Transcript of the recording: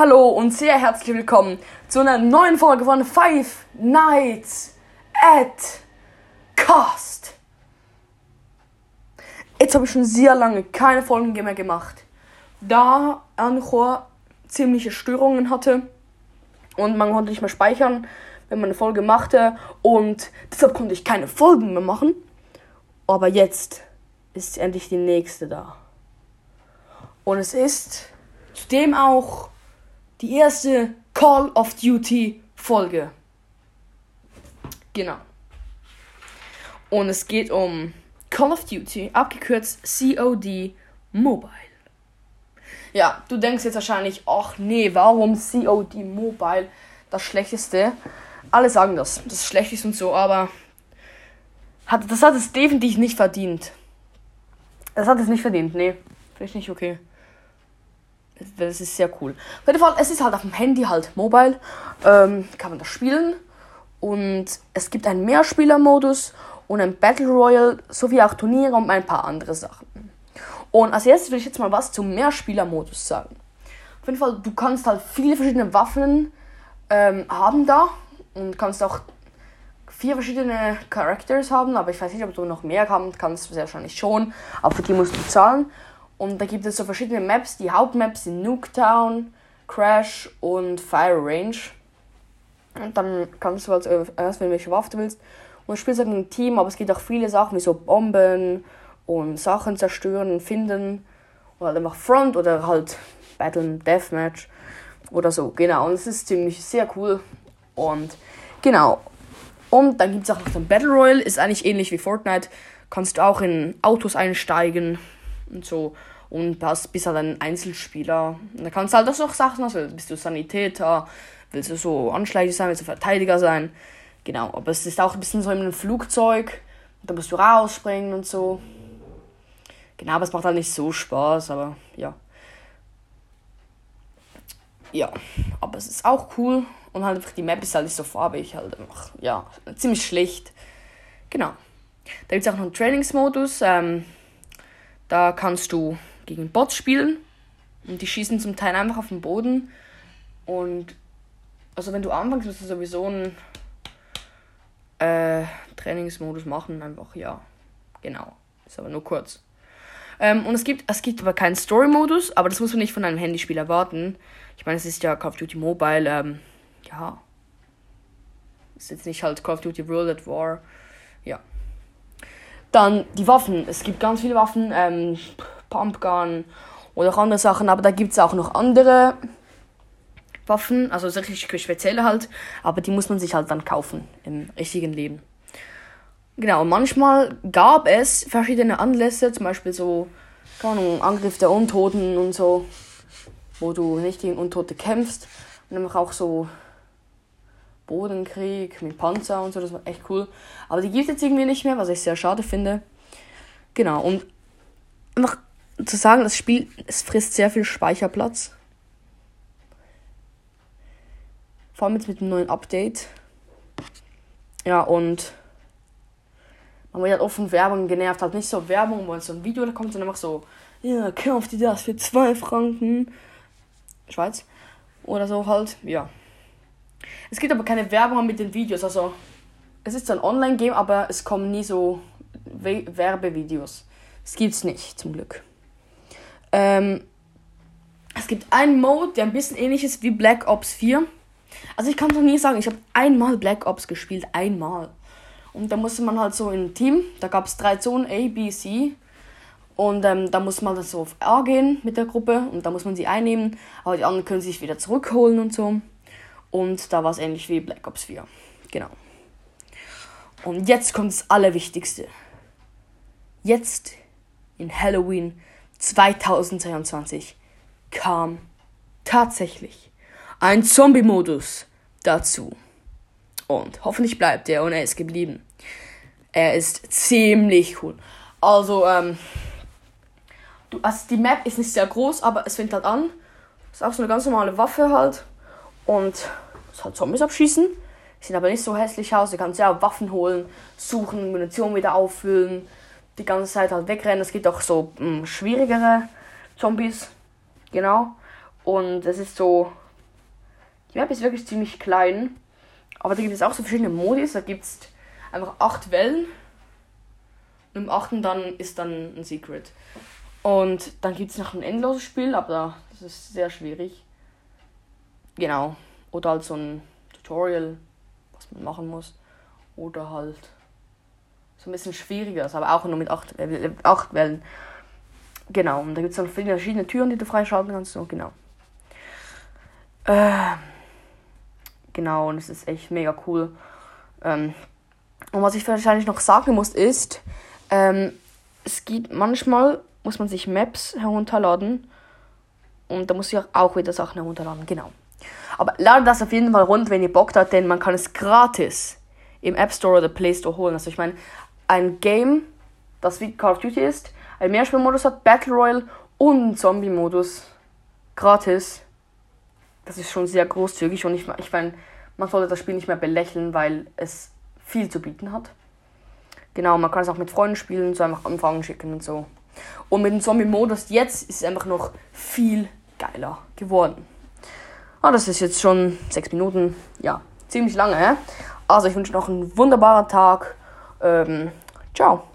Hallo und sehr herzlich willkommen zu einer neuen Folge von Five Nights at Cast. Jetzt habe ich schon sehr lange keine Folgen mehr gemacht, da Anchor ziemliche Störungen hatte und man konnte nicht mehr speichern, wenn man eine Folge machte und deshalb konnte ich keine Folgen mehr machen. Aber jetzt ist endlich die nächste da. Und es ist zudem auch die erste Call of Duty Folge. Genau. Und es geht um Call of Duty, abgekürzt COD Mobile. Ja, du denkst jetzt wahrscheinlich, ach nee, warum COD Mobile das schlechteste? Alle sagen das, das ist schlecht und so, aber hat, das hat es definitiv nicht verdient. Das hat es nicht verdient, nee. Finde ich nicht okay. Das ist sehr cool. Auf jeden Fall, es ist halt auf dem Handy halt mobile. Ähm, kann man das spielen. Und es gibt einen Mehrspieler-Modus und ein Battle Royale sowie auch Turniere und ein paar andere Sachen. Und als erstes will ich jetzt mal was zum Mehrspieler-Modus sagen. Auf jeden Fall, du kannst halt viele verschiedene Waffen ähm, haben da und kannst auch vier verschiedene Characters haben, aber ich weiß nicht, ob du noch mehr haben kannst, sehr wahrscheinlich schon, aber für die musst du zahlen. Und da gibt es so verschiedene Maps. Die Hauptmaps sind Nuketown, Crash und Fire Range. Und dann kannst du erst, wenn welche Waffe du willst. Und du spielst halt ein Team, aber es gibt auch viele Sachen wie so Bomben und Sachen zerstören und finden. Oder halt einfach Front oder halt Battle Deathmatch oder so. Genau, und es ist ziemlich sehr cool. Und genau. Und dann gibt es auch noch den Battle Royale, ist eigentlich ähnlich wie Fortnite. Kannst du auch in Autos einsteigen und so und hast, bist halt ein Einzelspieler. Und da kannst du halt auch so Sachen, also bist du Sanitäter, willst du so Anschläge sein, willst du Verteidiger sein. Genau, aber es ist auch ein bisschen so in einem Flugzeug, da musst du rausspringen und so. Genau, aber es macht halt nicht so Spaß, aber ja. Ja, aber es ist auch cool und halt einfach die Map ist halt nicht so farbig, halt einfach, ja, ziemlich schlicht. Genau. Da gibt es auch noch einen Trainingsmodus, ähm, da kannst du gegen Bots spielen. Und die schießen zum Teil einfach auf den Boden. Und also wenn du anfängst, musst du sowieso einen äh, Trainingsmodus machen. Einfach, ja. Genau. Ist aber nur kurz. Ähm, und es gibt, es gibt aber keinen Story-Modus, aber das muss man nicht von einem Handyspiel erwarten. Ich meine, es ist ja Call of Duty Mobile, ähm, ja. Ist jetzt nicht halt Call of Duty World at War. Ja. Dann die Waffen. Es gibt ganz viele Waffen. Ähm, Pumpgun oder auch andere Sachen, aber da gibt es auch noch andere Waffen, also richtig spezielle halt, aber die muss man sich halt dann kaufen im richtigen Leben. Genau, manchmal gab es verschiedene Anlässe, zum Beispiel so, keine Ahnung, Angriff der Untoten und so, wo du nicht gegen Untote kämpfst. Und dann auch so Bodenkrieg mit Panzer und so, das war echt cool. Aber die gibt es jetzt irgendwie nicht mehr, was ich sehr schade finde. Genau, und einfach zu sagen, das Spiel, es frisst sehr viel Speicherplatz. Vor allem jetzt mit dem neuen Update. Ja, und man wird halt offen Werbung genervt, halt nicht so Werbung, wo so ein Video da kommt, sondern einfach so, ja, kauft ihr das für 2 Franken. Schweiz. Oder so halt, ja. Es gibt aber keine Werbung mit den Videos, also es ist ein Online-Game, aber es kommen nie so We Werbevideos. Das gibt's nicht, zum Glück. Ähm, es gibt einen Mode, der ein bisschen ähnlich ist wie Black Ops 4. Also ich kann es noch nie sagen, ich habe einmal Black Ops gespielt, einmal. Und da musste man halt so in ein Team, da gab es drei Zonen, A, B, C. Und ähm, da muss man dann so auf A gehen mit der Gruppe und da muss man sie einnehmen, aber die anderen können sich wieder zurückholen und so. Und da war es ähnlich wie Black Ops 4. Genau. Und jetzt kommt das Allerwichtigste. Jetzt in Halloween 2022 kam tatsächlich ein Zombie-Modus dazu. Und hoffentlich bleibt er und er ist geblieben. Er ist ziemlich cool. Also, ähm, du, also die Map ist nicht sehr groß, aber es fängt halt an. Ist auch so eine ganz normale Waffe halt. Und es hat Zombies abschießen. Sieht aber nicht so hässlich aus. Du kannst ja Waffen holen, suchen, Munition wieder auffüllen die ganze Zeit halt wegrennen. Es gibt auch so mh, hm, schwierigere Zombies. Genau. Und es ist so Die Map ist wirklich ziemlich klein. Aber da gibt es auch so verschiedene Modis. Da gibt es einfach acht Wellen. Und im achten dann ist dann ein Secret. Und dann gibt es noch ein endloses Spiel, aber das ist sehr schwierig. Genau. Oder halt so ein Tutorial, was man machen muss. Oder halt so ein bisschen schwieriger, aber auch nur mit acht, äh, acht Wellen. Genau, und da gibt es dann viele verschiedene Türen, die du freischalten kannst. So, genau. Äh, genau, und es ist echt mega cool. Ähm, und was ich wahrscheinlich noch sagen muss, ist, ähm, es gibt manchmal, muss man sich Maps herunterladen. Und da muss ich auch wieder Sachen herunterladen, genau. Aber ladet das auf jeden Fall runter, wenn ihr Bock habt, denn man kann es gratis im App Store oder Play Store holen. Also ich meine, ein Game, das wie Call of Duty ist, ein Mehrspielmodus hat, Battle Royale und Zombie-Modus gratis. Das ist schon sehr großzügig und ich, ich meine, man sollte das Spiel nicht mehr belächeln, weil es viel zu bieten hat. Genau, man kann es auch mit Freunden spielen, so einfach Anfragen schicken und so. Und mit dem Zombie-Modus jetzt ist es einfach noch viel geiler geworden. Ah, das ist jetzt schon sechs Minuten. Ja, ziemlich lange? Also ich wünsche noch einen wunderbaren Tag. Ähm, ciao.